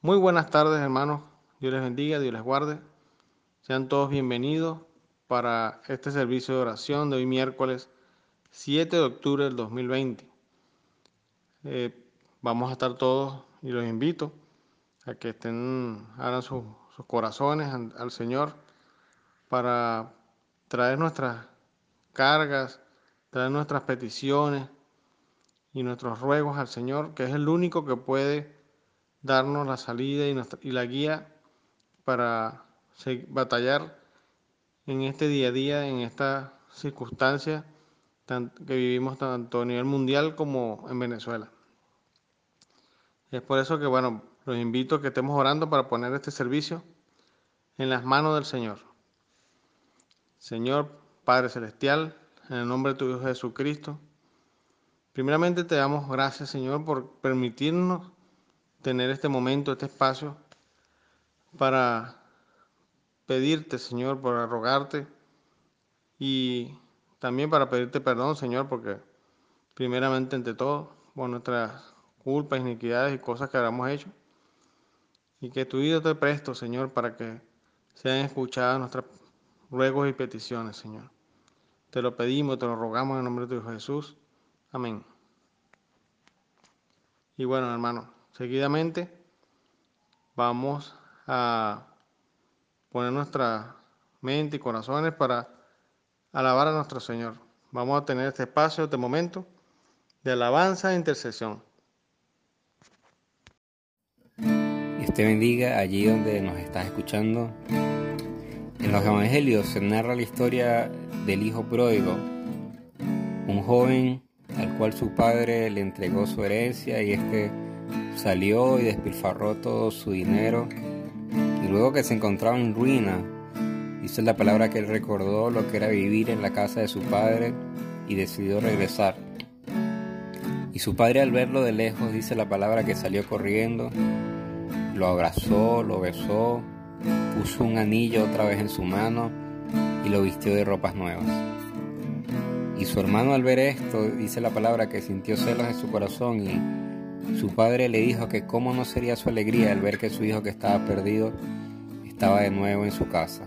Muy buenas tardes, hermanos. Dios les bendiga, Dios les guarde. Sean todos bienvenidos para este servicio de oración de hoy miércoles 7 de octubre del 2020. Eh, vamos a estar todos y los invito a que estén, abran sus, corazones al Señor para traer nuestras cargas, traer nuestras peticiones y nuestros ruegos al Señor, que es el único que puede darnos la salida y, la guía para batallar en este día a día, en esta circunstancia que vivimos tanto a nivel mundial como en Venezuela. Es por eso que, bueno, los invito a que estemos orando para poner este servicio en las manos del Señor. Señor Padre Celestial, en el nombre de tu Hijo Jesucristo, primeramente te damos gracias, Señor, por permitirnos tener este momento, este espacio, para pedirte, Señor, para rogarte y también para pedirte perdón, Señor, porque primeramente ante todo, por nuestras culpas, iniquidades y cosas que habíamos hecho, y que tu vida te presto, Señor, para que sean escuchadas nuestras ruegos y peticiones, Señor. Te lo pedimos, te lo rogamos en el nombre de tu Hijo Jesús. Amén. Y bueno, hermano, Seguidamente vamos a poner nuestra mente y corazones para alabar a nuestro Señor. Vamos a tener este espacio, este momento de alabanza e intercesión. Dios te bendiga allí donde nos estás escuchando. En los evangelios se narra la historia del hijo pródigo, un joven al cual su padre le entregó su herencia y este Salió y despilfarró todo su dinero y luego que se encontraba en ruina, dice la palabra que él recordó lo que era vivir en la casa de su padre y decidió regresar. Y su padre al verlo de lejos dice la palabra que salió corriendo, lo abrazó, lo besó, puso un anillo otra vez en su mano y lo vistió de ropas nuevas. Y su hermano al ver esto dice la palabra que sintió celos en su corazón y su padre le dijo que cómo no sería su alegría al ver que su hijo que estaba perdido estaba de nuevo en su casa.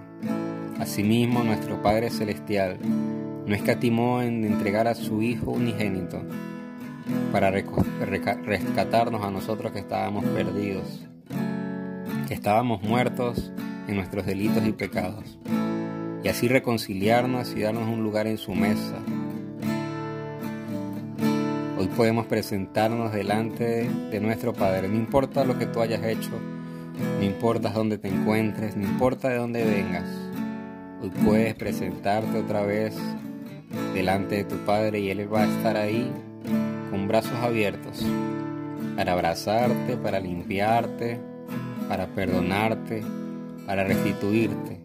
Asimismo, nuestro Padre Celestial no escatimó en entregar a su Hijo unigénito para rescatarnos a nosotros que estábamos perdidos, que estábamos muertos en nuestros delitos y pecados, y así reconciliarnos y darnos un lugar en su mesa podemos presentarnos delante de nuestro Padre. No importa lo que tú hayas hecho, no importa dónde te encuentres, no importa de dónde vengas. Hoy puedes presentarte otra vez delante de tu Padre y Él va a estar ahí con brazos abiertos para abrazarte, para limpiarte, para perdonarte, para restituirte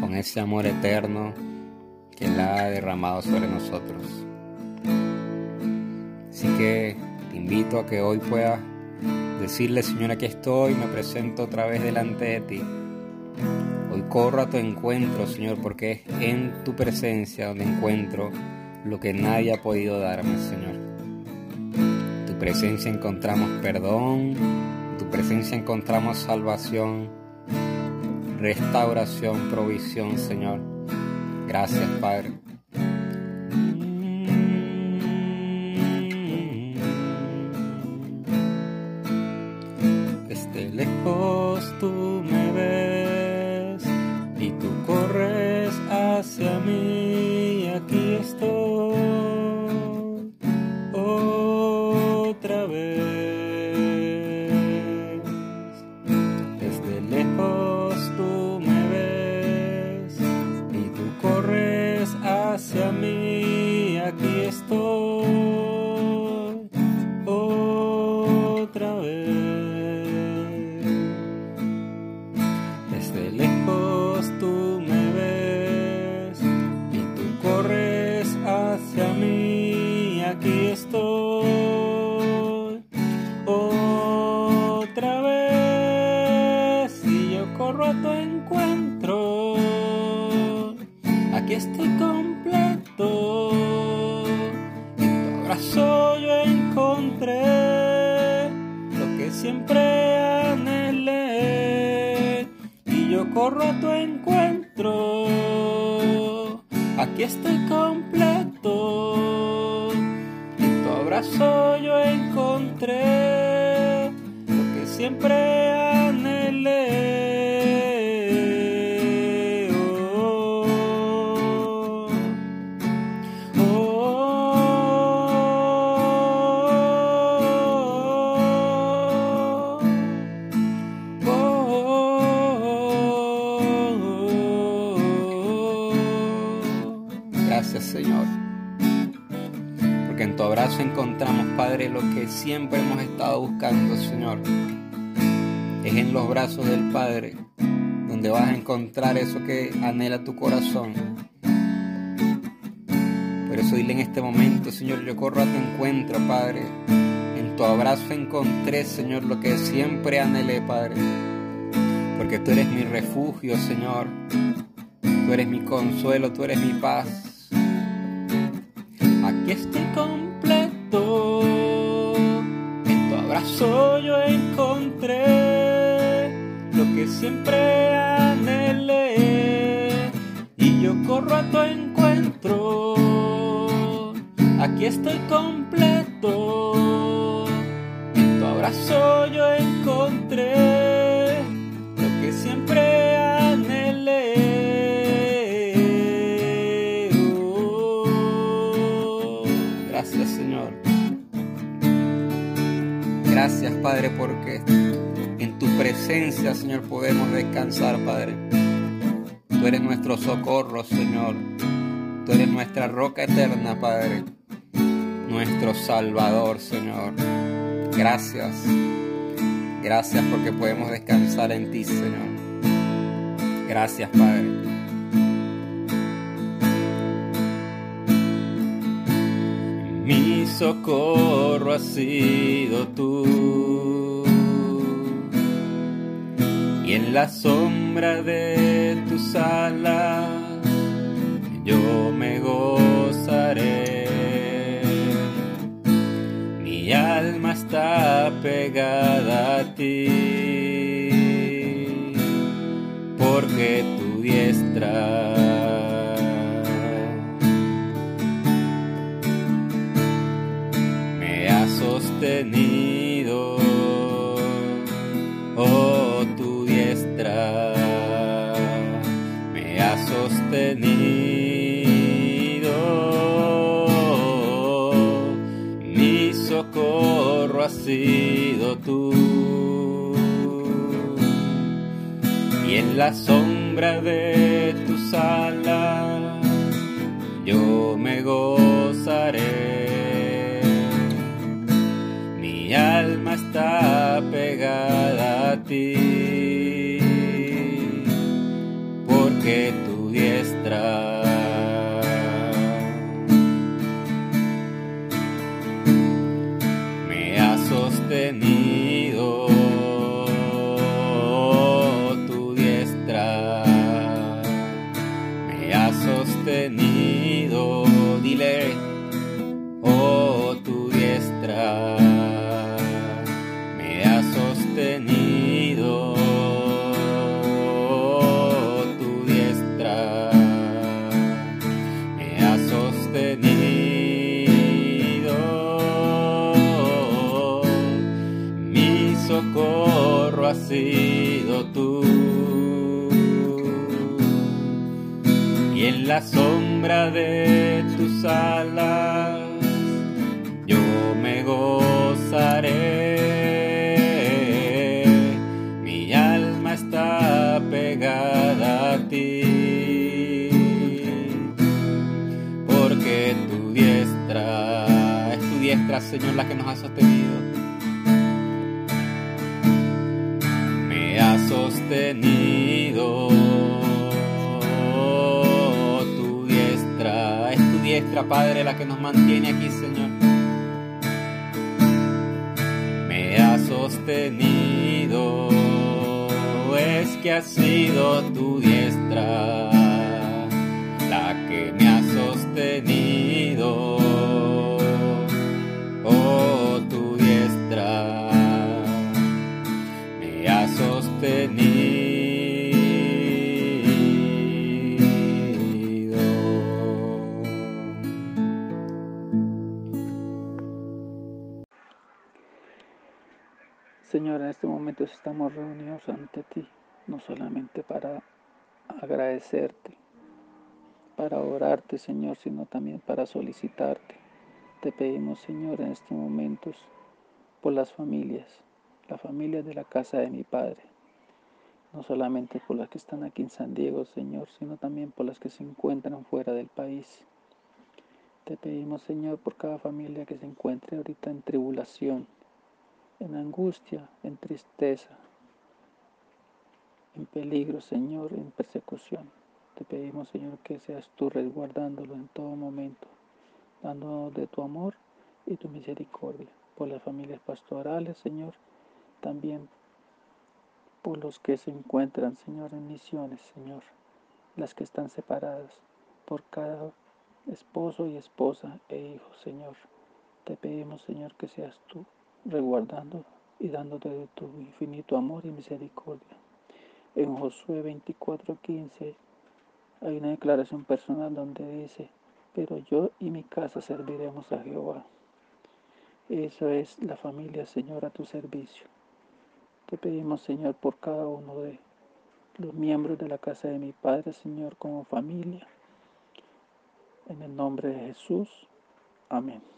con ese amor eterno que Él ha derramado sobre nosotros. Así que te invito a que hoy puedas decirle, Señor, aquí estoy, me presento otra vez delante de ti. Hoy corro a tu encuentro, Señor, porque es en tu presencia donde encuentro lo que nadie ha podido darme, Señor. En tu presencia encontramos perdón, en tu presencia encontramos salvación, restauración, provisión, Señor. Gracias, Padre. yo encontré lo que siempre anhelé y yo corro a tu encuentro. Aquí estoy completo. En tu abrazo yo encontré lo que siempre siempre hemos estado buscando, Señor. Es en los brazos del Padre donde vas a encontrar eso que anhela tu corazón. Por eso dile en este momento, Señor, yo corro a tu encuentro, Padre. En tu abrazo encontré, Señor, lo que siempre anhelé, Padre. Porque tú eres mi refugio, Señor. Tú eres mi consuelo, tú eres mi paz. Aquí estoy completo. Abrazo yo encontré lo que siempre anhelé. Y yo corro a tu encuentro. Aquí estoy completo. En tu abrazo yo encontré Padre porque en tu presencia Señor podemos descansar Padre. Tú eres nuestro socorro Señor. Tú eres nuestra roca eterna Padre. Nuestro Salvador Señor. Gracias. Gracias porque podemos descansar en ti Señor. Gracias Padre. Socorro ha sido tú. Y en la sombra de tus alas yo me gozaré. Mi alma está pegada a ti. Porque tu diestra mi socorro ha sido tú. Y en la sombra de tus alas yo me gozaré. Mi alma está pegada a ti, de tus alas yo me gozaré. Mi alma está pegada a ti. Porque tu diestra es tu diestra, Señor, la que nos ha sostenido. Me ha sostenido. Padre, la que nos mantiene aquí, Señor. Me ha sostenido, es que ha sido tu diestra estamos reunidos ante ti, no solamente para agradecerte, para orarte, Señor, sino también para solicitarte. Te pedimos, Señor, en estos momentos por las familias, la familia de la casa de mi Padre, no solamente por las que están aquí en San Diego, Señor, sino también por las que se encuentran fuera del país. Te pedimos, Señor, por cada familia que se encuentre ahorita en tribulación, en angustia, en tristeza, en peligro, Señor, en persecución. Te pedimos, Señor, que seas tú resguardándolo en todo momento, dándonos de tu amor y tu misericordia por las familias pastorales, Señor, también por los que se encuentran, Señor, en misiones, Señor, las que están separadas, por cada esposo y esposa e hijo, Señor. Te pedimos, Señor, que seas tú resguardando y dándote de tu infinito amor y misericordia. En Josué 24:15 hay una declaración personal donde dice, pero yo y mi casa serviremos a Jehová. Eso es la familia, Señor, a tu servicio. Te pedimos, Señor, por cada uno de los miembros de la casa de mi Padre, Señor, como familia. En el nombre de Jesús. Amén.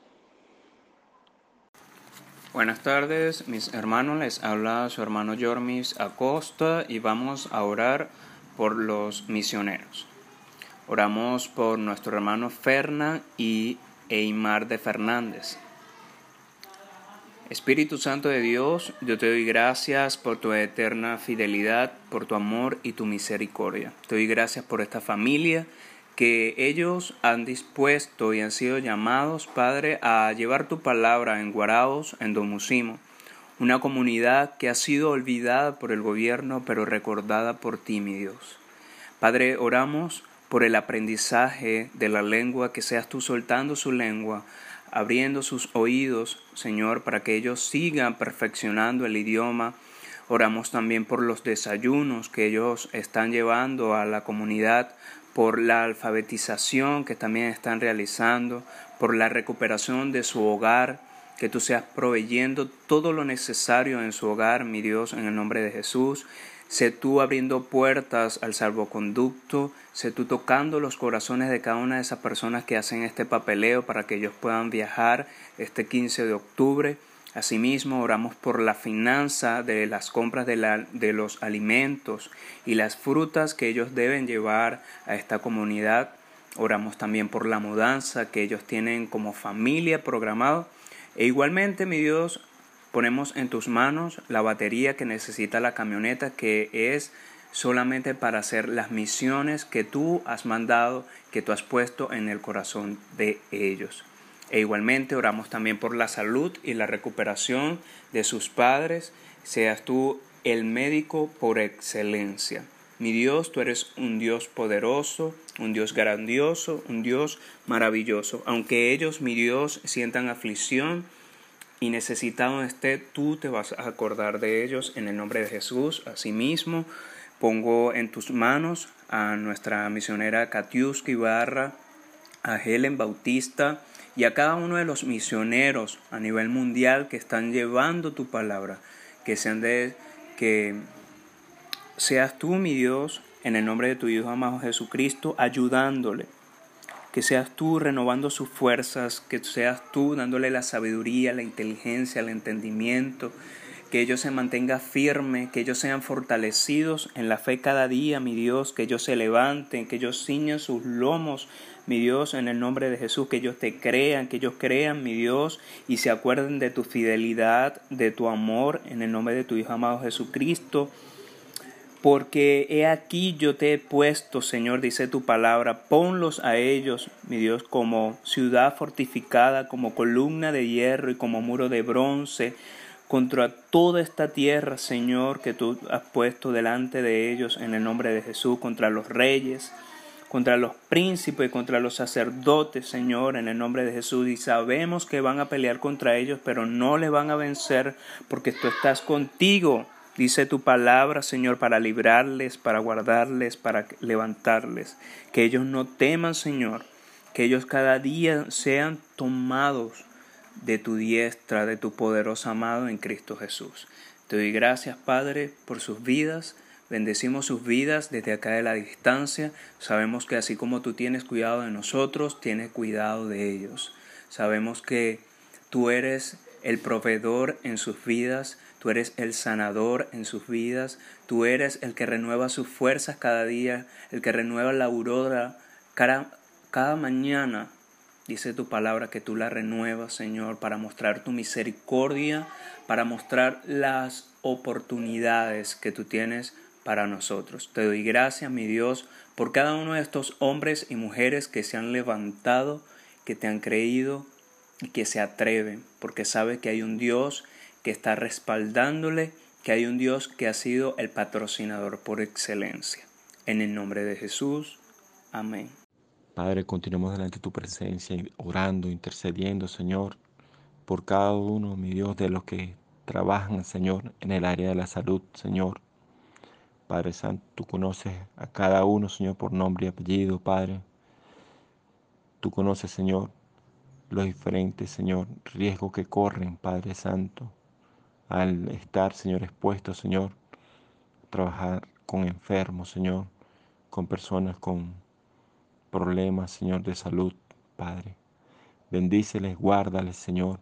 Buenas tardes, mis hermanos. Les habla su hermano Jormis Acosta y vamos a orar por los misioneros. Oramos por nuestro hermano Ferna y Eimar de Fernández. Espíritu Santo de Dios, yo te doy gracias por tu eterna fidelidad, por tu amor y tu misericordia. Te doy gracias por esta familia que ellos han dispuesto y han sido llamados, Padre, a llevar tu palabra en Guaraos, en Domusimo, una comunidad que ha sido olvidada por el gobierno, pero recordada por ti, mi Dios. Padre, oramos por el aprendizaje de la lengua, que seas tú soltando su lengua abriendo sus oídos, Señor, para que ellos sigan perfeccionando el idioma. Oramos también por los desayunos que ellos están llevando a la comunidad, por la alfabetización que también están realizando, por la recuperación de su hogar, que tú seas proveyendo todo lo necesario en su hogar, mi Dios, en el nombre de Jesús. Sé tú abriendo puertas al salvoconducto, sé tú tocando los corazones de cada una de esas personas que hacen este papeleo para que ellos puedan viajar este 15 de octubre. Asimismo, oramos por la finanza de las compras de, la, de los alimentos y las frutas que ellos deben llevar a esta comunidad. Oramos también por la mudanza que ellos tienen como familia programado. E igualmente, mi Dios, Ponemos en tus manos la batería que necesita la camioneta que es solamente para hacer las misiones que tú has mandado, que tú has puesto en el corazón de ellos. E igualmente oramos también por la salud y la recuperación de sus padres. Seas tú el médico por excelencia. Mi Dios, tú eres un Dios poderoso, un Dios grandioso, un Dios maravilloso. Aunque ellos, mi Dios, sientan aflicción, y necesitado esté, tú te vas a acordar de ellos en el nombre de Jesús. Asimismo, pongo en tus manos a nuestra misionera Katiuska Ibarra, a Helen Bautista y a cada uno de los misioneros a nivel mundial que están llevando tu palabra, que sean de que seas tú, mi Dios, en el nombre de tu Hijo amado Jesucristo, ayudándole. Que seas tú renovando sus fuerzas, que seas tú dándole la sabiduría, la inteligencia, el entendimiento, que ellos se mantengan firmes, que ellos sean fortalecidos en la fe cada día, mi Dios, que ellos se levanten, que ellos ciñan sus lomos, mi Dios, en el nombre de Jesús, que ellos te crean, que ellos crean, mi Dios, y se acuerden de tu fidelidad, de tu amor, en el nombre de tu Hijo amado Jesucristo. Porque he aquí yo te he puesto, Señor, dice tu palabra, ponlos a ellos, mi Dios, como ciudad fortificada, como columna de hierro y como muro de bronce, contra toda esta tierra, Señor, que tú has puesto delante de ellos en el nombre de Jesús, contra los reyes, contra los príncipes, contra los sacerdotes, Señor, en el nombre de Jesús. Y sabemos que van a pelear contra ellos, pero no le van a vencer porque tú estás contigo. Dice tu palabra, Señor, para librarles, para guardarles, para levantarles. Que ellos no teman, Señor. Que ellos cada día sean tomados de tu diestra, de tu poderoso amado en Cristo Jesús. Te doy gracias, Padre, por sus vidas. Bendecimos sus vidas desde acá de la distancia. Sabemos que así como tú tienes cuidado de nosotros, tienes cuidado de ellos. Sabemos que tú eres el proveedor en sus vidas, tú eres el sanador en sus vidas, tú eres el que renueva sus fuerzas cada día, el que renueva la aurora cada, cada mañana. Dice tu palabra que tú la renuevas, Señor, para mostrar tu misericordia, para mostrar las oportunidades que tú tienes para nosotros. Te doy gracias, mi Dios, por cada uno de estos hombres y mujeres que se han levantado, que te han creído, y que se atreven, porque sabe que hay un Dios que está respaldándole, que hay un Dios que ha sido el patrocinador por excelencia. En el nombre de Jesús, amén. Padre, continuemos delante de tu presencia, orando, intercediendo, Señor, por cada uno, mi Dios, de los que trabajan, Señor, en el área de la salud, Señor. Padre Santo, tú conoces a cada uno, Señor, por nombre y apellido, Padre. Tú conoces, Señor, los diferentes, Señor, riesgos que corren, Padre Santo, al estar, Señor, expuesto, Señor, a trabajar con enfermos, Señor, con personas con problemas, Señor, de salud, Padre. Bendíceles, guárdales, Señor,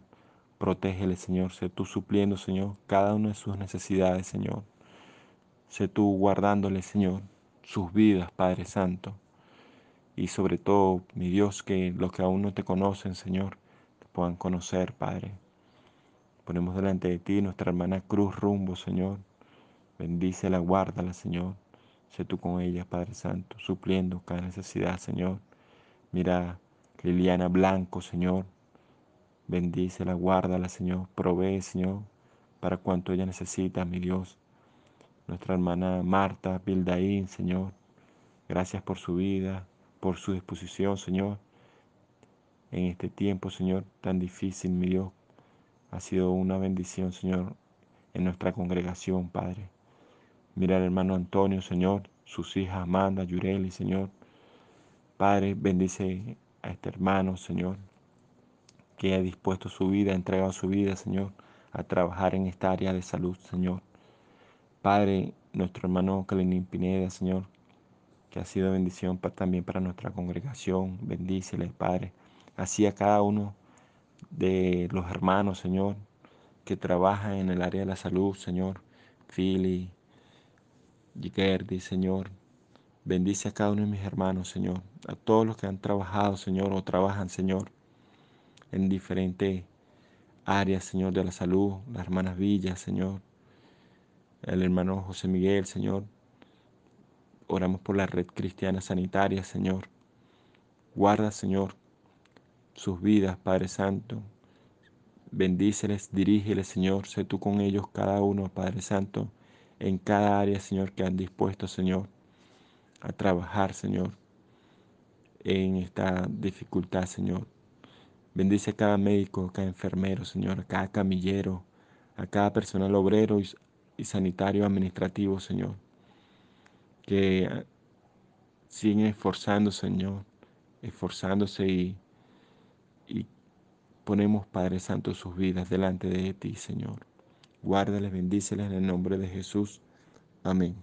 protégeles, Señor, sé tú supliendo, Señor, cada una de sus necesidades, Señor. Sé tú guardándoles, Señor, sus vidas, Padre Santo y sobre todo, mi Dios, que los que aún no te conocen, Señor, te puedan conocer, Padre. Ponemos delante de ti nuestra hermana Cruz Rumbo, Señor. Bendícela, guárdala, Señor. Sé tú con ella, Padre Santo, supliendo cada necesidad, Señor. Mira, Liliana Blanco, Señor. Bendícela, guárdala, Señor. Provee, Señor, para cuanto ella necesita, mi Dios. Nuestra hermana Marta Bildaín, Señor. Gracias por su vida, por su disposición, Señor, en este tiempo, Señor, tan difícil, mi Dios. Ha sido una bendición, Señor, en nuestra congregación, Padre. Mira al hermano Antonio, Señor, sus hijas Amanda, Yureli, Señor. Padre, bendice a este hermano, Señor, que ha dispuesto su vida, ha entregado su vida, Señor, a trabajar en esta área de salud, Señor. Padre, nuestro hermano Kalenín Pineda, Señor, que ha sido bendición también para nuestra congregación. Bendícele, Padre. Así a cada uno de los hermanos, Señor, que trabajan en el área de la salud, Señor. Philly, Gigerdi, Señor. Bendice a cada uno de mis hermanos, Señor. A todos los que han trabajado, Señor, o trabajan, Señor, en diferentes áreas, Señor, de la salud. Las hermanas Villas, Señor. El hermano José Miguel, Señor. Oramos por la red cristiana sanitaria, Señor. Guarda, Señor, sus vidas, Padre Santo. Bendíceles, dirígeles, Señor. Sé tú con ellos, cada uno, Padre Santo, en cada área, Señor, que han dispuesto, Señor, a trabajar, Señor, en esta dificultad, Señor. Bendice a cada médico, a cada enfermero, Señor, a cada camillero, a cada personal obrero y sanitario administrativo, Señor que siguen esforzándose, Señor, esforzándose y, y ponemos, Padre Santo, sus vidas delante de ti, Señor. Guárdales, bendíceles en el nombre de Jesús. Amén.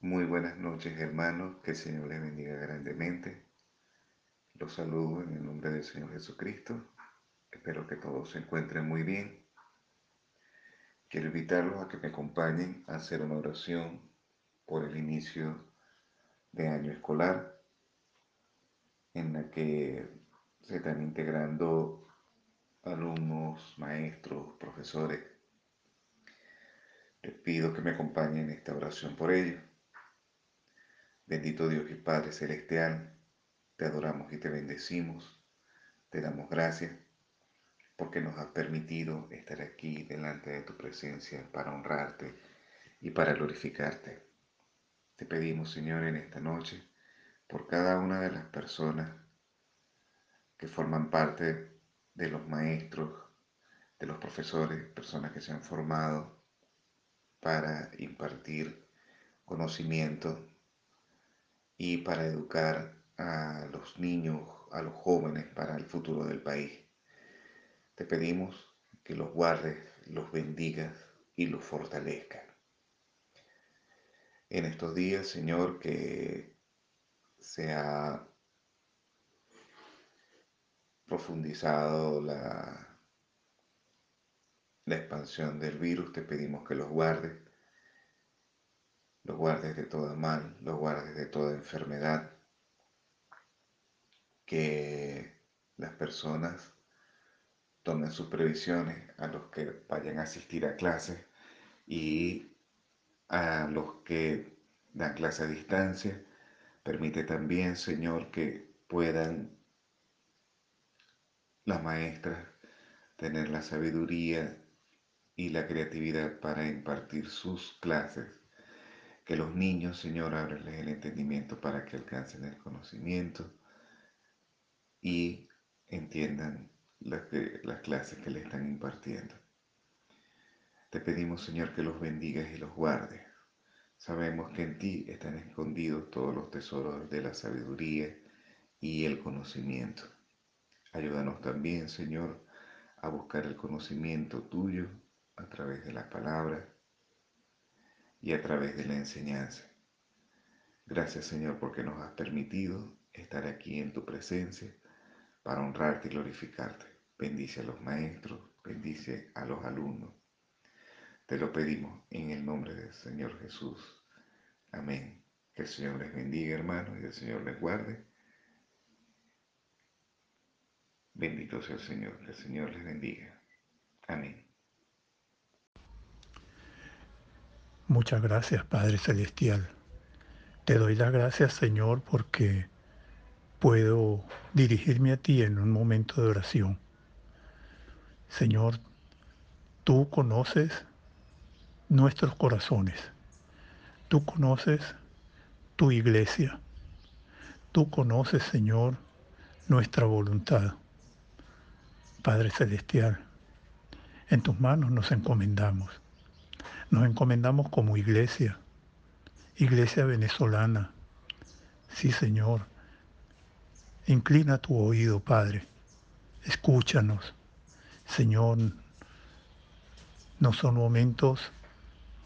Muy buenas noches, hermanos. Que el Señor les bendiga grandemente. Los saludo en el nombre del Señor Jesucristo. Espero que todos se encuentren muy bien. Quiero invitarlos a que me acompañen a hacer una oración por el inicio de año escolar en la que se están integrando alumnos, maestros, profesores. Les pido que me acompañen en esta oración por ellos. Bendito Dios y Padre Celestial, te adoramos y te bendecimos, te damos gracias porque nos has permitido estar aquí delante de tu presencia para honrarte y para glorificarte. Te pedimos, Señor, en esta noche, por cada una de las personas que forman parte de los maestros, de los profesores, personas que se han formado para impartir conocimiento y para educar a los niños, a los jóvenes para el futuro del país. Te pedimos que los guardes, los bendigas y los fortalezca. En estos días, Señor, que se ha profundizado la, la expansión del virus, te pedimos que los guardes, los guardes de toda mal, los guardes de toda enfermedad, que las personas tomen sus previsiones a los que vayan a asistir a clases y a los que dan clase a distancia. Permite también, Señor, que puedan las maestras tener la sabiduría y la creatividad para impartir sus clases. Que los niños, Señor, ábreles el entendimiento para que alcancen el conocimiento y entiendan las, las clases que le están impartiendo. Te pedimos, Señor, que los bendigas y los guardes. Sabemos que en ti están escondidos todos los tesoros de la sabiduría y el conocimiento. Ayúdanos también, Señor, a buscar el conocimiento tuyo a través de la palabra y a través de la enseñanza. Gracias, Señor, porque nos has permitido estar aquí en tu presencia para honrarte y glorificarte. Bendice a los maestros, bendice a los alumnos. Te lo pedimos en el nombre del Señor Jesús. Amén. Que el Señor les bendiga, hermanos, y el Señor les guarde. Bendito sea el Señor, que el Señor les bendiga. Amén. Muchas gracias, Padre Celestial. Te doy las gracias, Señor, porque puedo dirigirme a ti en un momento de oración. Señor, tú conoces nuestros corazones. Tú conoces tu iglesia. Tú conoces, Señor, nuestra voluntad. Padre Celestial, en tus manos nos encomendamos. Nos encomendamos como iglesia, iglesia venezolana. Sí, Señor, Inclina tu oído, Padre. Escúchanos. Señor, no son momentos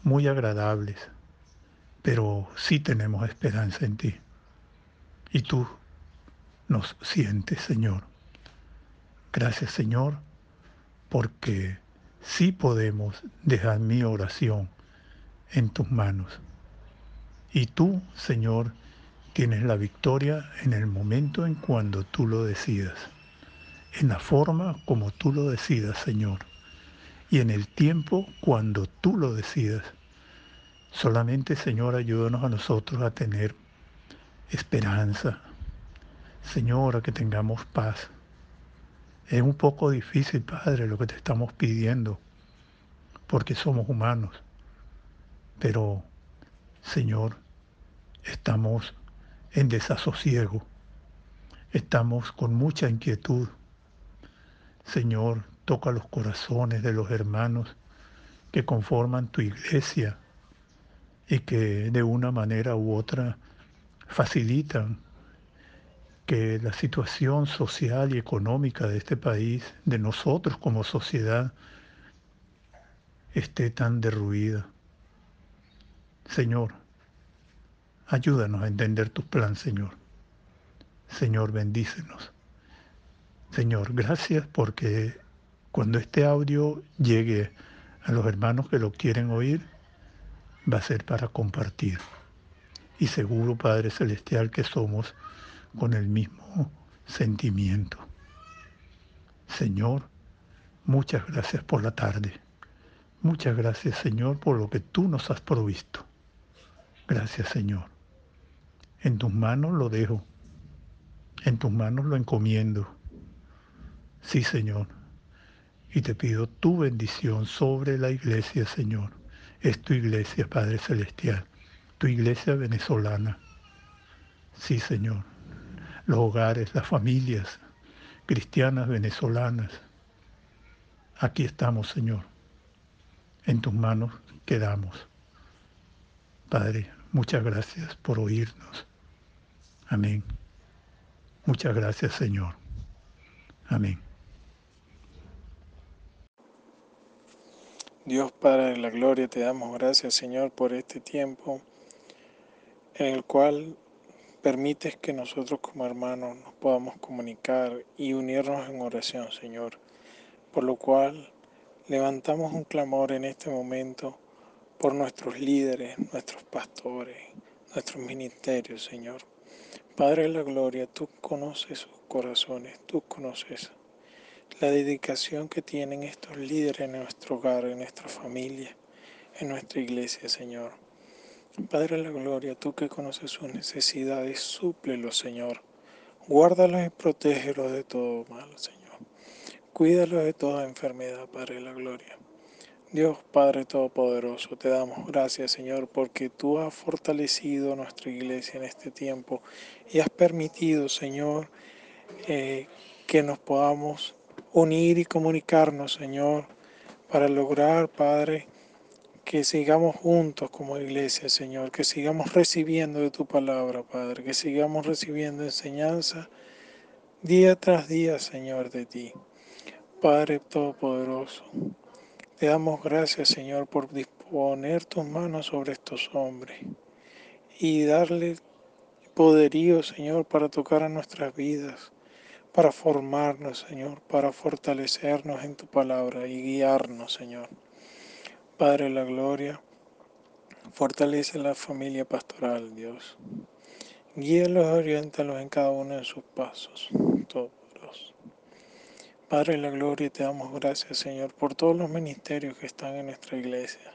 muy agradables, pero sí tenemos esperanza en ti. Y tú nos sientes, Señor. Gracias, Señor, porque sí podemos dejar mi oración en tus manos. Y tú, Señor, Tienes la victoria en el momento en cuando tú lo decidas, en la forma como tú lo decidas, Señor, y en el tiempo cuando tú lo decidas. Solamente, Señor, ayúdanos a nosotros a tener esperanza. Señor, que tengamos paz. Es un poco difícil, Padre, lo que te estamos pidiendo, porque somos humanos. Pero, Señor, estamos en desasosiego. Estamos con mucha inquietud. Señor, toca los corazones de los hermanos que conforman tu iglesia y que de una manera u otra facilitan que la situación social y económica de este país, de nosotros como sociedad, esté tan derruida. Señor, Ayúdanos a entender tu plan, Señor. Señor, bendícenos. Señor, gracias porque cuando este audio llegue a los hermanos que lo quieren oír, va a ser para compartir. Y seguro, Padre Celestial, que somos con el mismo sentimiento. Señor, muchas gracias por la tarde. Muchas gracias, Señor, por lo que tú nos has provisto. Gracias, Señor. En tus manos lo dejo. En tus manos lo encomiendo. Sí, Señor. Y te pido tu bendición sobre la iglesia, Señor. Es tu iglesia, Padre Celestial. Tu iglesia venezolana. Sí, Señor. Los hogares, las familias cristianas venezolanas. Aquí estamos, Señor. En tus manos quedamos. Padre, muchas gracias por oírnos. Amén. Muchas gracias, Señor. Amén. Dios Padre de la Gloria, te damos gracias Señor por este tiempo en el cual permites que nosotros como hermanos nos podamos comunicar y unirnos en oración Señor, por lo cual levantamos un clamor en este momento por nuestros líderes, nuestros pastores, nuestros ministerios Señor. Padre de la Gloria, tú conoces sus corazones, tú conoces la dedicación que tienen estos líderes en nuestro hogar, en nuestra familia, en nuestra iglesia, Señor. Padre de la Gloria, tú que conoces sus necesidades, súplelos, Señor. Guárdalos y protégelos de todo mal, Señor. Cuídalos de toda enfermedad, Padre de la Gloria. Dios Padre Todopoderoso, te damos gracias, Señor, porque tú has fortalecido nuestra iglesia en este tiempo y has permitido, Señor, eh, que nos podamos unir y comunicarnos, Señor, para lograr, Padre, que sigamos juntos como iglesia, Señor, que sigamos recibiendo de tu palabra, Padre, que sigamos recibiendo enseñanza día tras día, Señor, de ti. Padre Todopoderoso, te damos gracias, Señor, por disponer tus manos sobre estos hombres y darle poderío, Señor, para tocar a nuestras vidas para formarnos, Señor, para fortalecernos en tu palabra y guiarnos, Señor. Padre de la gloria, fortalece la familia pastoral, Dios. Guíalos, oriéntalos en cada uno de sus pasos, todos. Padre de la gloria, te damos gracias, Señor, por todos los ministerios que están en nuestra iglesia.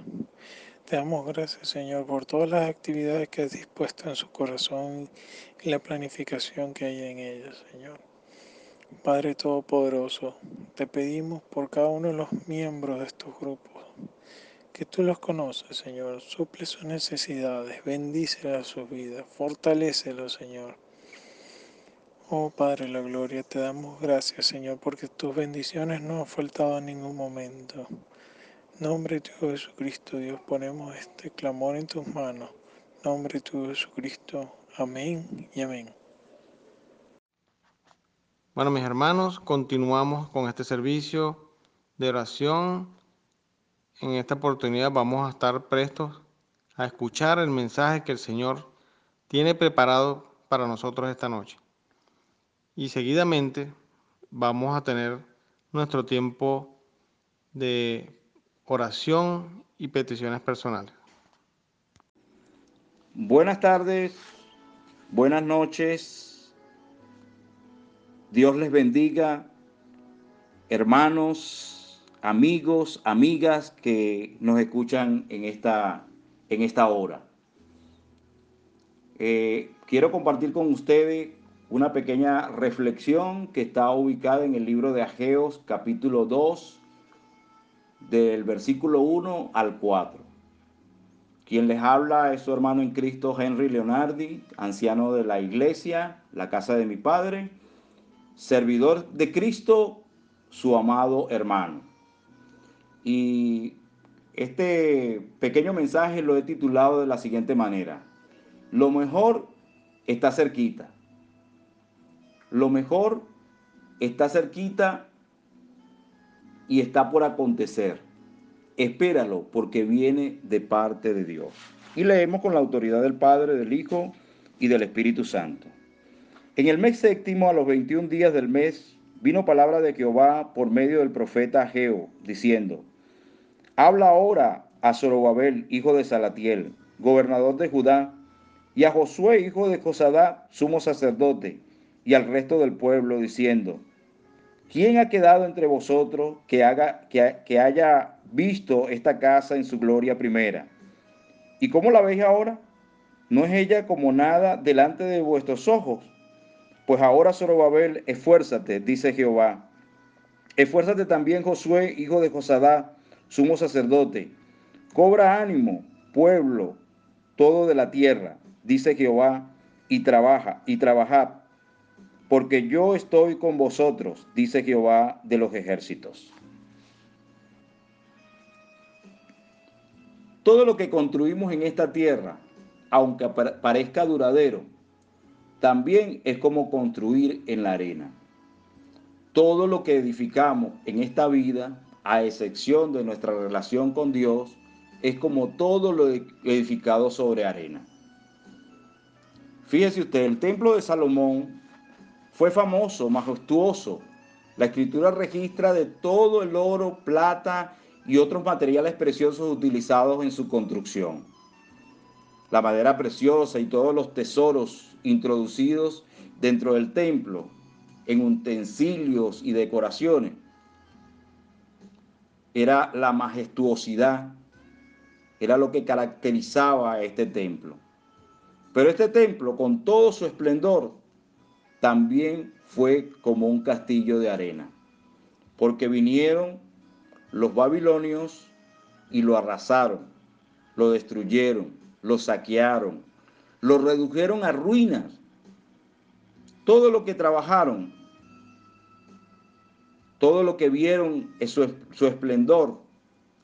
Te damos gracias, Señor, por todas las actividades que has dispuesto en su corazón y la planificación que hay en ellas, Señor. Padre Todopoderoso, te pedimos por cada uno de los miembros de estos grupos, que tú los conoces, Señor, suple sus necesidades, bendícelas sus vidas, fortalécelos, Señor. Oh Padre la gloria, te damos gracias, Señor, porque tus bendiciones no han faltado en ningún momento. Nombre de tu Jesucristo, Dios, ponemos este clamor en tus manos. Nombre de tu Jesucristo. Amén y amén. Bueno, mis hermanos, continuamos con este servicio de oración. En esta oportunidad vamos a estar prestos a escuchar el mensaje que el Señor tiene preparado para nosotros esta noche. Y seguidamente vamos a tener nuestro tiempo de oración y peticiones personales. Buenas tardes, buenas noches Dios les bendiga, hermanos, amigos, amigas que nos escuchan en esta, en esta hora. Eh, quiero compartir con ustedes una pequeña reflexión que está ubicada en el libro de Ageos, capítulo 2, del versículo 1 al 4. Quien les habla es su hermano en Cristo, Henry Leonardi, anciano de la iglesia, la casa de mi padre servidor de Cristo, su amado hermano. Y este pequeño mensaje lo he titulado de la siguiente manera. Lo mejor está cerquita. Lo mejor está cerquita y está por acontecer. Espéralo porque viene de parte de Dios. Y leemos con la autoridad del Padre, del Hijo y del Espíritu Santo. En el mes séptimo, a los 21 días del mes, vino palabra de Jehová por medio del profeta Ageo, diciendo, Habla ahora a Zorobabel, hijo de Salatiel, gobernador de Judá, y a Josué, hijo de Josadá, sumo sacerdote, y al resto del pueblo, diciendo, ¿quién ha quedado entre vosotros que, haga, que haya visto esta casa en su gloria primera? ¿Y cómo la veis ahora? ¿No es ella como nada delante de vuestros ojos? Pues ahora, Zorobabel, esfuérzate, dice Jehová. Esfuérzate también, Josué, hijo de Josadá, sumo sacerdote. Cobra ánimo, pueblo, todo de la tierra, dice Jehová, y trabaja, y trabajad, porque yo estoy con vosotros, dice Jehová de los ejércitos. Todo lo que construimos en esta tierra, aunque parezca duradero, también es como construir en la arena. Todo lo que edificamos en esta vida, a excepción de nuestra relación con Dios, es como todo lo edificado sobre arena. Fíjese usted, el templo de Salomón fue famoso, majestuoso. La escritura registra de todo el oro, plata y otros materiales preciosos utilizados en su construcción. La madera preciosa y todos los tesoros introducidos dentro del templo en utensilios y decoraciones era la majestuosidad, era lo que caracterizaba a este templo. Pero este templo, con todo su esplendor, también fue como un castillo de arena, porque vinieron los babilonios y lo arrasaron, lo destruyeron, lo saquearon, lo redujeron a ruinas. Todo lo que trabajaron, todo lo que vieron su, su esplendor,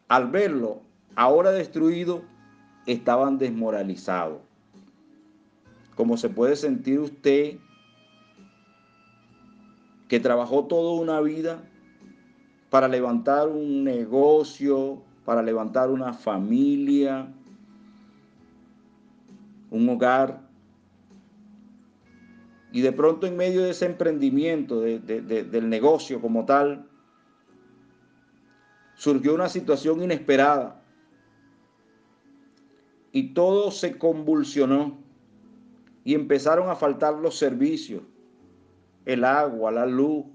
al verlo ahora destruido, estaban desmoralizados. Como se puede sentir usted que trabajó toda una vida para levantar un negocio, para levantar una familia, un hogar. Y de pronto en medio de ese emprendimiento, del negocio como tal, surgió una situación inesperada y todo se convulsionó y empezaron a faltar los servicios, el agua, la luz,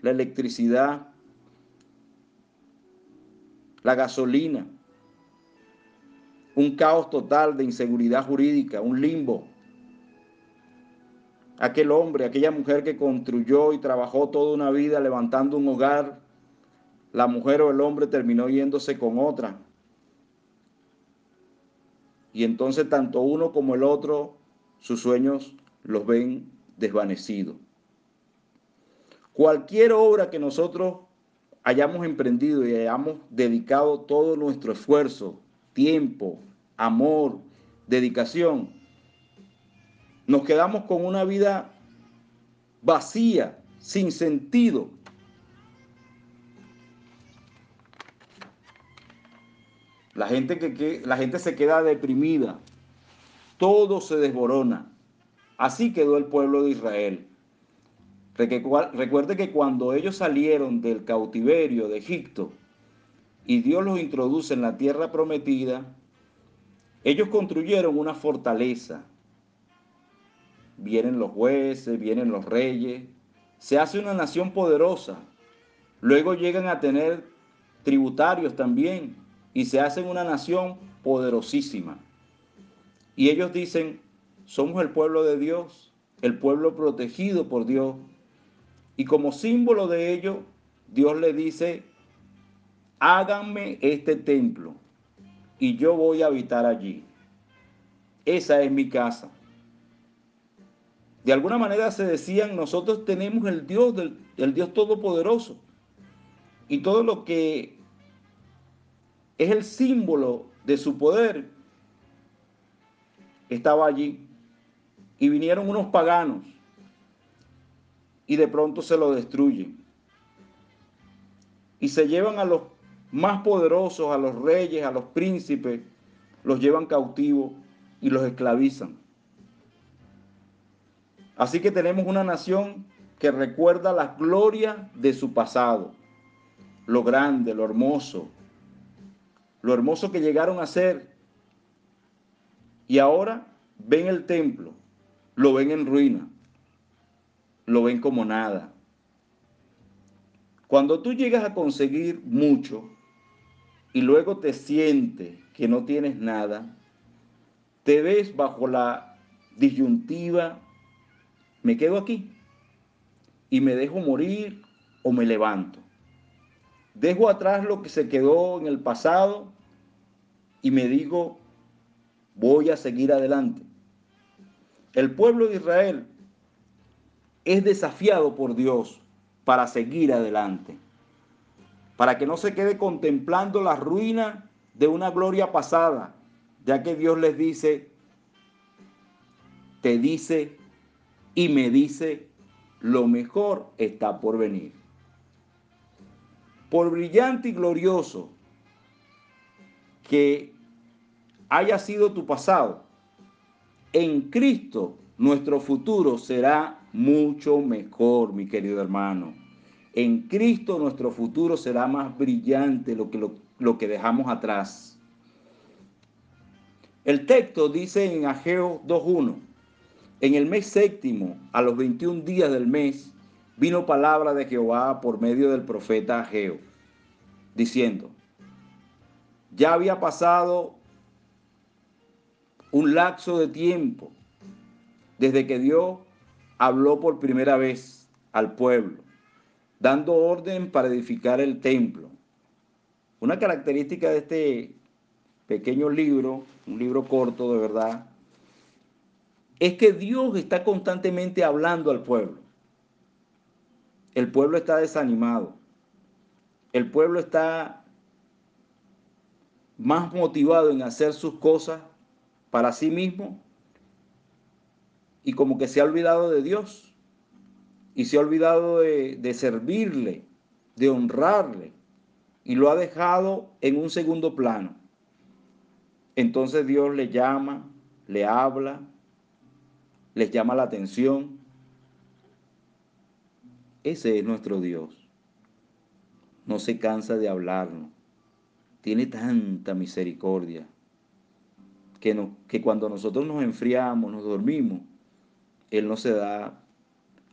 la electricidad, la gasolina, un caos total de inseguridad jurídica, un limbo. Aquel hombre, aquella mujer que construyó y trabajó toda una vida levantando un hogar, la mujer o el hombre terminó yéndose con otra. Y entonces tanto uno como el otro, sus sueños los ven desvanecidos. Cualquier obra que nosotros hayamos emprendido y hayamos dedicado todo nuestro esfuerzo, tiempo, amor, dedicación, nos quedamos con una vida vacía, sin sentido. La gente, que, la gente se queda deprimida, todo se desborona. Así quedó el pueblo de Israel. Recuerde que cuando ellos salieron del cautiverio de Egipto y Dios los introduce en la tierra prometida, ellos construyeron una fortaleza. Vienen los jueces, vienen los reyes, se hace una nación poderosa. Luego llegan a tener tributarios también y se hacen una nación poderosísima. Y ellos dicen, somos el pueblo de Dios, el pueblo protegido por Dios. Y como símbolo de ello, Dios le dice, háganme este templo y yo voy a habitar allí. Esa es mi casa. De alguna manera se decían, nosotros tenemos el Dios, del, el Dios Todopoderoso. Y todo lo que es el símbolo de su poder estaba allí. Y vinieron unos paganos y de pronto se lo destruyen. Y se llevan a los más poderosos, a los reyes, a los príncipes, los llevan cautivos y los esclavizan. Así que tenemos una nación que recuerda la gloria de su pasado, lo grande, lo hermoso, lo hermoso que llegaron a ser. Y ahora ven el templo, lo ven en ruina, lo ven como nada. Cuando tú llegas a conseguir mucho, y luego te sientes que no tienes nada, te ves bajo la disyuntiva, me quedo aquí y me dejo morir o me levanto. Dejo atrás lo que se quedó en el pasado y me digo, voy a seguir adelante. El pueblo de Israel es desafiado por Dios para seguir adelante para que no se quede contemplando la ruina de una gloria pasada, ya que Dios les dice, te dice y me dice, lo mejor está por venir. por brillante y glorioso que haya sido tu pasado, en Cristo nuestro futuro será mucho mejor, mi querido hermano. En Cristo nuestro futuro será más brillante lo que, lo, lo que dejamos atrás. El texto dice en Ageo 2.1, en el mes séptimo, a los 21 días del mes, vino palabra de Jehová por medio del profeta Ageo, diciendo, ya había pasado un lapso de tiempo desde que Dios habló por primera vez al pueblo, dando orden para edificar el templo. Una característica de este pequeño libro, un libro corto de verdad, es que Dios está constantemente hablando al pueblo. El pueblo está desanimado. El pueblo está más motivado en hacer sus cosas para sí mismo y como que se ha olvidado de Dios y se ha olvidado de, de, servirle, de honrarle y lo ha dejado en un segundo plano. Entonces Dios le llama, le habla, les llama la atención. Ese es nuestro Dios. No se cansa de hablarnos tiene tanta misericordia que, no, que cuando nosotros nos enfriamos, nos dormimos, Él no se da,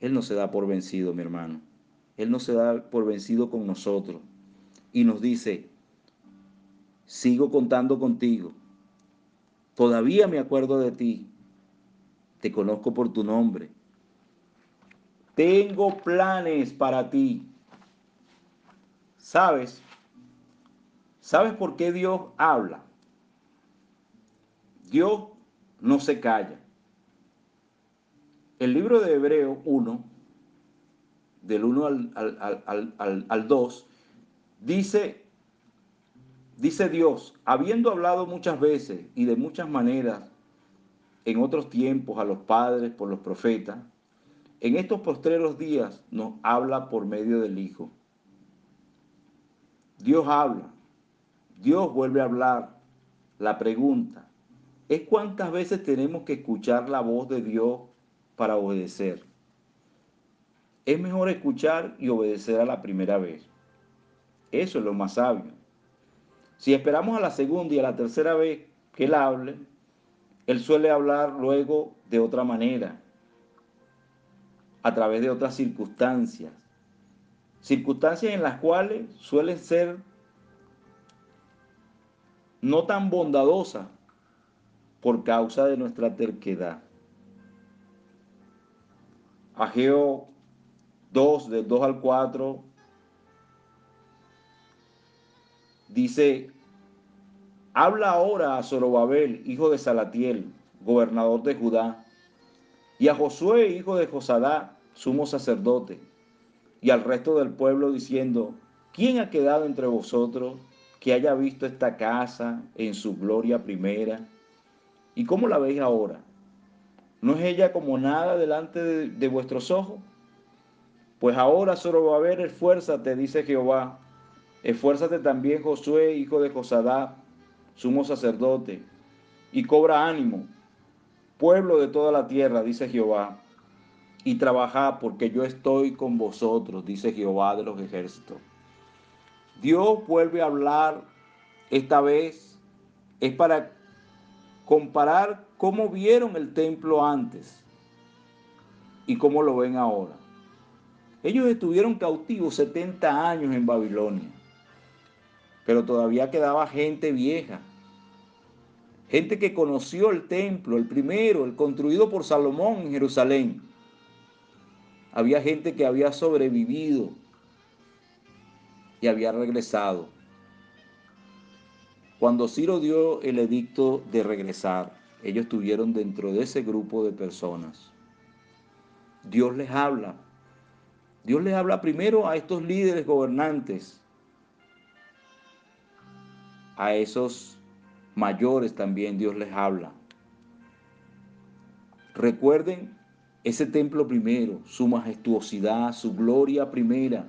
Él no se da por vencido, mi hermano. Él no se da por vencido con nosotros. Y nos dice, sigo contando contigo. Todavía me acuerdo de ti. Te conozco por tu nombre. Tengo planes para ti. ¿Sabes? ¿Sabes por qué Dios habla? Dios no se calla. El libro de Hebreo 1, del 1 al, al 2, dice, dice Dios, habiendo hablado muchas veces y de muchas maneras en otros tiempos a los padres por los profetas, en estos postreros días nos habla por medio del Hijo. Dios habla Dios vuelve a hablar. La pregunta es cuántas veces tenemos que escuchar la voz de Dios para obedecer. Es mejor escuchar y obedecer a la primera vez. Eso es lo más sabio. Si esperamos a la segunda y a la tercera vez que Él hable, Él suele hablar luego de otra manera, a través de otras circunstancias. Circunstancias en las cuales suelen ser no tan bondadosa por causa de nuestra terquedad. Ageo 2, del 2 al 4, dice, habla ahora a Zorobabel, hijo de Salatiel, gobernador de Judá, y a Josué, hijo de Josadá, sumo sacerdote, y al resto del pueblo diciendo, ¿quién ha quedado entre vosotros que haya visto esta casa en su gloria primera. ¿Y cómo la veis ahora? ¿No es ella como nada delante de, vuestros ojos? Pues ahora solo va a haber esfuérzate, dice Jehová. Esfuérzate también Josué, hijo de Josadá, sumo sacerdote, y cobra ánimo, pueblo de toda la tierra, dice Jehová, y trabajad porque yo estoy con vosotros, dice Jehová de los ejércitos. Dios vuelve a hablar esta vez, es para comparar cómo vieron el templo antes y cómo lo ven ahora. Ellos estuvieron cautivos 70 años en Babilonia, pero todavía quedaba gente vieja, gente que conoció el templo, el primero, el construido por Salomón en Jerusalén. Había gente que había sobrevivido y había regresado. Cuando Ciro dio el edicto de regresar, ellos estuvieron dentro de ese grupo de personas. Dios les habla. Dios les habla primero a estos líderes gobernantes, a esos mayores también Dios les habla. Recuerden ese templo primero, su majestuosidad, su gloria primera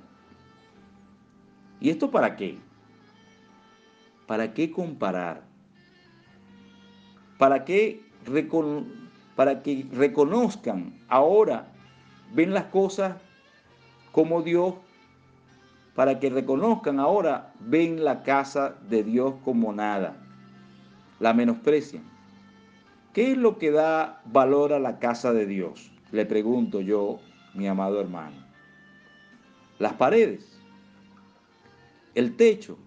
¿Y esto para qué? ¿Para qué comparar? ¿Para qué para que reconozcan ahora, ven las cosas como Dios, para que reconozcan ahora, ven la casa de Dios como nada, la menosprecian. ¿Qué es lo que da valor a la casa de Dios? Le pregunto yo, mi amado hermano. Las paredes, el techo,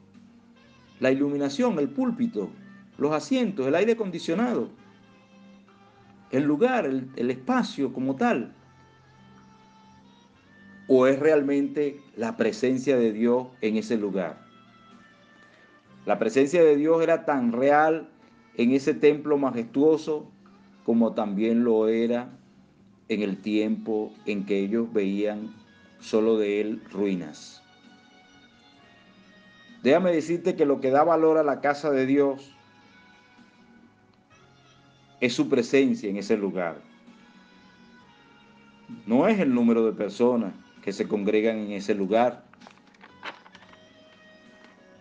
la iluminación, el púlpito, los asientos, el aire acondicionado, el lugar, el, espacio como tal? ¿O es realmente la presencia de Dios en ese lugar? La presencia de Dios era tan real en ese templo majestuoso como también lo era en el tiempo en que ellos veían solo de él ruinas. Déjame decirte que lo que da valor a la casa de Dios es su presencia en ese lugar. No es el número de personas que se congregan en ese lugar.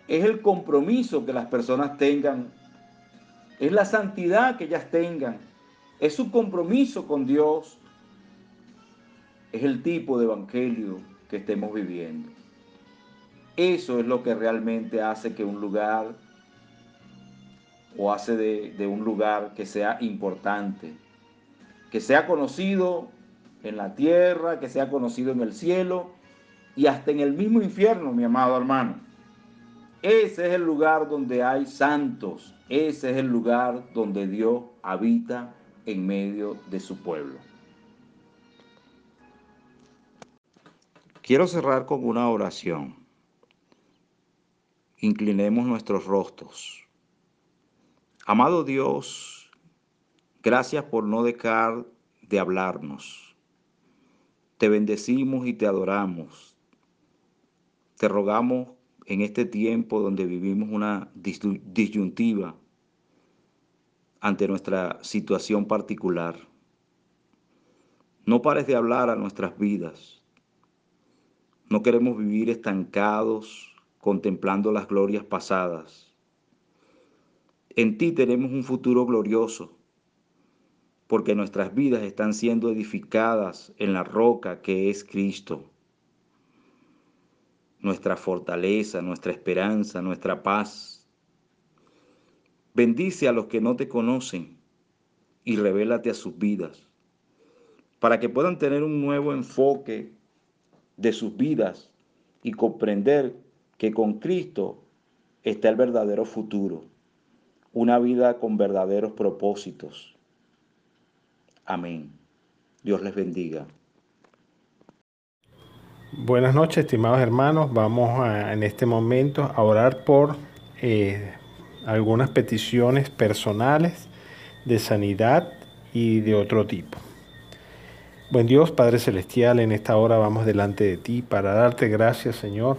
Es el compromiso que las personas tengan. Es la santidad que ellas tengan. Es su compromiso con Dios. Es el tipo de evangelio que estemos viviendo. Eso es lo que realmente hace que un lugar o hace de, un lugar que sea importante, que sea conocido en la tierra, que sea conocido en el cielo y hasta en el mismo infierno, mi amado hermano. Ese es el lugar donde hay santos, ese es el lugar donde Dios habita en medio de su pueblo. Quiero cerrar con una oración. Inclinemos nuestros rostros. Amado Dios, gracias por no dejar de hablarnos. Te bendecimos y te adoramos. Te rogamos en este tiempo donde vivimos una disyuntiva ante nuestra situación particular. No pares de hablar a nuestras vidas. No queremos vivir estancados contemplando las glorias pasadas en ti tenemos un futuro glorioso, porque nuestras vidas están siendo edificadas en la roca que es Cristo. Nuestra fortaleza, nuestra esperanza, nuestra paz. Bendice a los que no te conocen y revélate a sus vidas, para que puedan tener un nuevo enfoque de sus vidas y comprender que con Cristo está el verdadero futuro una vida con verdaderos propósitos. Amén. Dios les bendiga. Buenas noches, estimados hermanos. Vamos en este momento a orar por eh, algunas peticiones personales de sanidad y de otro tipo. Buen Dios, Padre Celestial, en esta hora vamos delante de ti para darte gracias, Señor,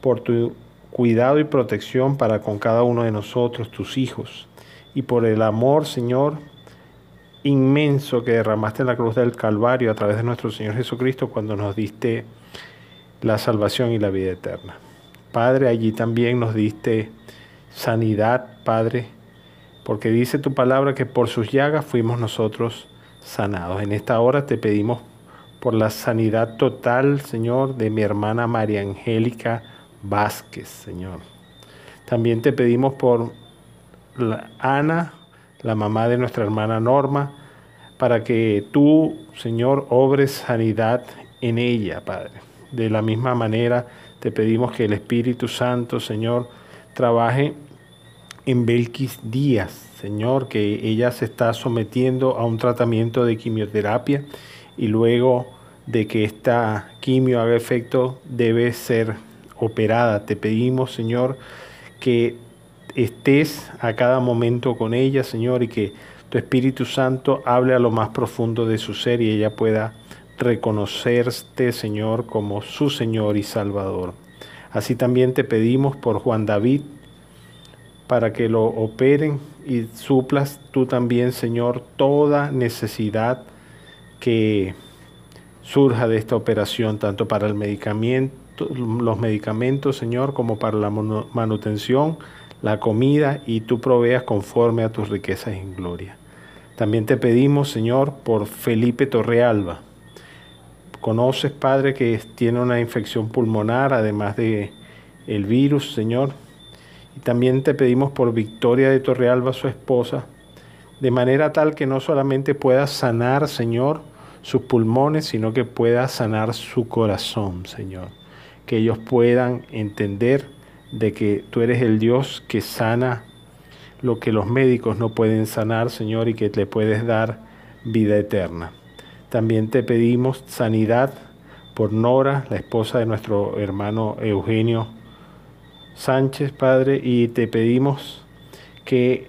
por tu cuidado y protección para con cada uno de nosotros, tus hijos, y por el amor, Señor, inmenso que derramaste en la cruz del Calvario a través de nuestro Señor Jesucristo cuando nos diste la salvación y la vida eterna. Padre, allí también nos diste sanidad, Padre, porque dice tu palabra que por sus llagas fuimos nosotros sanados. En esta hora te pedimos por la sanidad total, Señor, de mi hermana María Angélica Vázquez, Señor. También te pedimos por Ana, la mamá de nuestra hermana Norma, para que tú, Señor, obres sanidad en ella, Padre. De la misma manera, te pedimos que el Espíritu Santo, Señor, trabaje en Belkis Díaz, Señor, que ella se está sometiendo a un tratamiento de quimioterapia y luego de que esta quimio haga efecto debe ser operada. Te pedimos, Señor, que estés a cada momento con ella, Señor, y que tu Espíritu Santo hable a lo más profundo de su ser y ella pueda reconocerte, Señor, como su Señor y Salvador. Así también te pedimos por Juan David, para que lo operen y suplas tú también, Señor, toda necesidad que surja de esta operación, tanto para el medicamento, los medicamentos, Señor, como para la manutención, la comida, y tú proveas conforme a tus riquezas en gloria. También te pedimos, Señor, por Felipe Torrealba. Conoces, Padre, que tiene una infección pulmonar, además de el virus, Señor. Y también te pedimos por Victoria de Torrealba, su esposa, de manera tal que no solamente pueda sanar, Señor, sus pulmones, sino que pueda sanar su corazón, Señor. Que ellos puedan entender de que tú eres el Dios que sana lo que los médicos no pueden sanar, Señor, y que le puedes dar vida eterna. También te pedimos sanidad por Nora, la esposa de nuestro hermano Eugenio Sánchez, Padre, y te pedimos que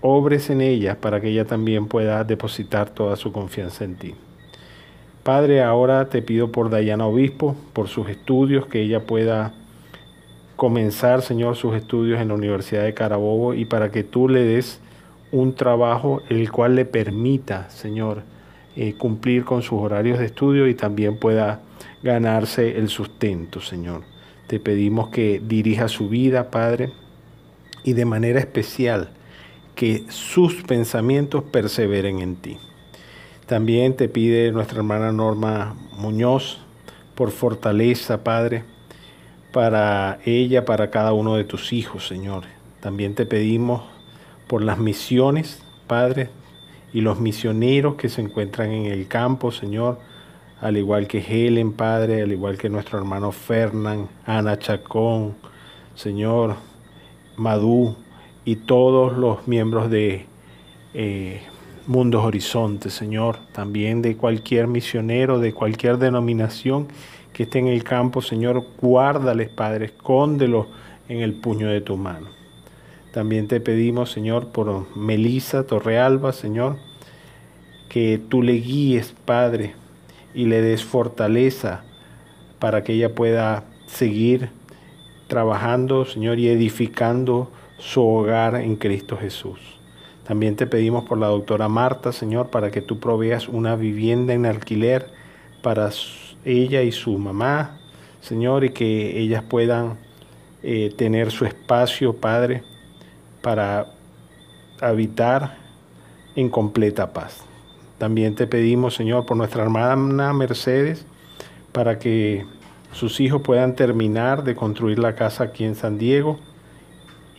obres en ella para que ella también pueda depositar toda su confianza en ti. Padre, ahora te pido por Dayana Obispo, por sus estudios, que ella pueda comenzar, Señor, sus estudios en la Universidad de Carabobo y para que tú le des un trabajo el cual le permita, Señor, eh, cumplir con sus horarios de estudio y también pueda ganarse el sustento, Señor. Te pedimos que dirija su vida, Padre, y de manera especial que sus pensamientos perseveren en ti. También te pide nuestra hermana Norma Muñoz por fortaleza, Padre, para ella, para cada uno de tus hijos, Señor. También te pedimos por las misiones, Padre, y los misioneros que se encuentran en el campo, Señor, al igual que Helen, Padre, al igual que nuestro hermano Fernán, Ana Chacón, Señor, Madú y todos los miembros de eh, Mundos Horizontes, Señor, también de cualquier misionero, de cualquier denominación que esté en el campo, Señor, guárdales, Padre, escóndelos en el puño de tu mano. También te pedimos, Señor, por Melisa Torrealba, Señor, que tú le guíes, Padre, y le des fortaleza para que ella pueda seguir trabajando, Señor, y edificando su hogar en Cristo Jesús. También te pedimos por la doctora Marta, Señor, para que tú proveas una vivienda en alquiler para ella y su mamá, Señor, y que ellas puedan eh, tener su espacio, Padre, para habitar en completa paz. También te pedimos, Señor, por nuestra hermana Mercedes, para que sus hijos puedan terminar de construir la casa aquí en San Diego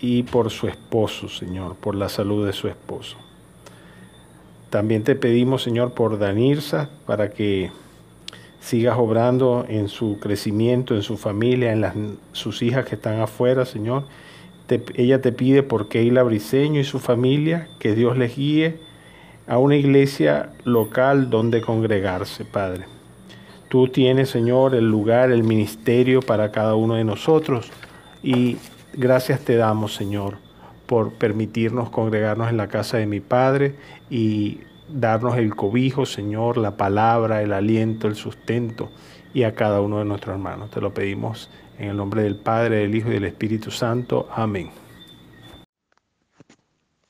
y por su esposo, Señor, por la salud de su esposo. También te pedimos, Señor, por Danirsa, para que sigas obrando en su crecimiento, en su familia, en las, sus hijas que están afuera, Señor. ella te pide por Keila Briseño y su familia, que Dios les guíe a una iglesia local donde congregarse, Padre. Tú tienes, Señor, el lugar, el ministerio para cada uno de nosotros y gracias te damos, Señor, por permitirnos congregarnos en la casa de mi Padre y darnos el cobijo, Señor, la palabra, el aliento, el sustento y a cada uno de nuestros hermanos. Te lo pedimos en el nombre del Padre, del Hijo y del Espíritu Santo. Amén.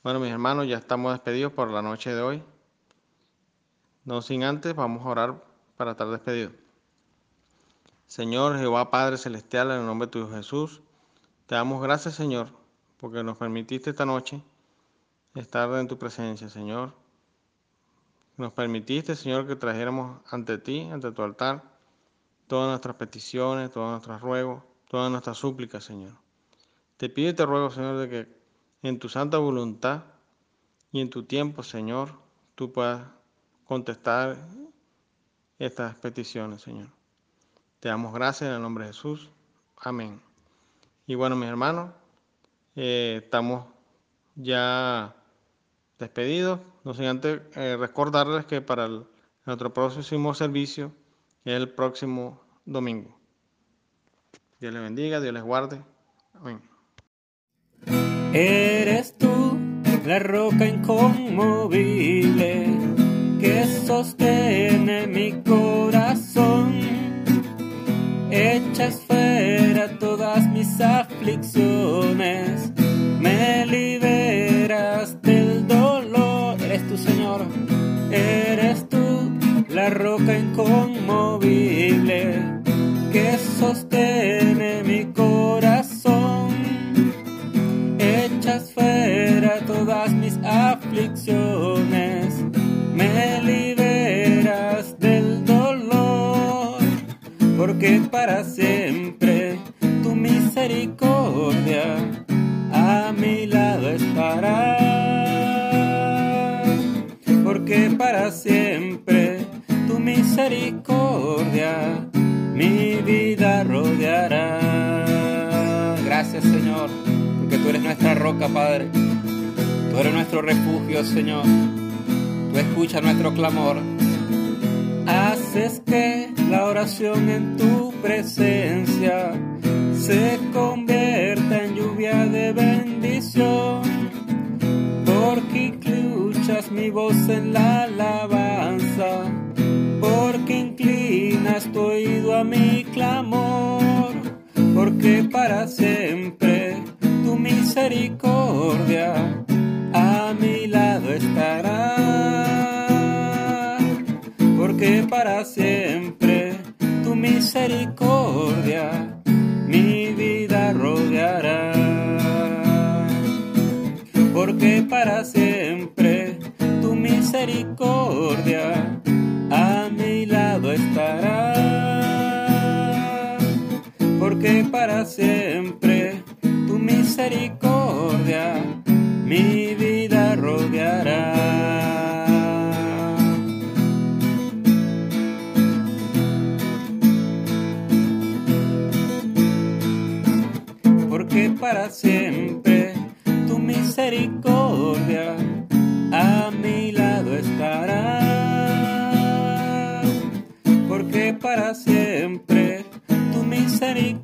Bueno, mis hermanos, ya estamos despedidos por la noche de hoy. No sin antes, vamos a orar para estar despedidos. Señor Jehová Padre Celestial, en el nombre de tu Hijo Jesús, te damos gracias, Señor, porque nos permitiste esta noche estar en tu presencia, Señor. Nos permitiste, Señor, que trajéramos ante ti, ante tu altar, todas nuestras peticiones, todos nuestros ruegos, todas nuestras súplicas, Señor. Te pido y te ruego, Señor, de que en tu santa voluntad y en tu tiempo, Señor, tú puedas contestar estas peticiones, Señor. Te damos gracias en el nombre de Jesús. Amén. Y bueno, mis hermanos, eh, estamos ya despedidos. No sin antes eh, recordarles que para nuestro próximo servicio es el próximo domingo. Dios les bendiga, Dios les guarde. Amén. Eres tú la roca inconmovible que sostiene mi corazón. Echas fuera aflicciones, me liberas del dolor. Eres tu Señor, eres tú la roca inconmovible que sostiene mi corazón. Echas fuera todas mis aflicciones, me liberas del dolor, porque para siempre tu misericordia a mi lado estará, porque para siempre tu misericordia mi vida rodeará. Gracias Señor tú eres nuestra roca, Padre. Tú eres nuestro refugio, Señor. Tú escuchas nuestro clamor. Haces que la oración en tu presencia se convierta en lluvia de bendición. Porque escuchas mi voz en la alabanza. Porque inclinas tu oído a mi clamor. Porque para siempre misericordia para siempre. Tu misericordia mi vida rodeará, porque para siempre tu misericordia a mi lado estará, porque para siempre misericordia mi para siempre tu misericordia a mi lado estará. Porque para siempre tu misericordia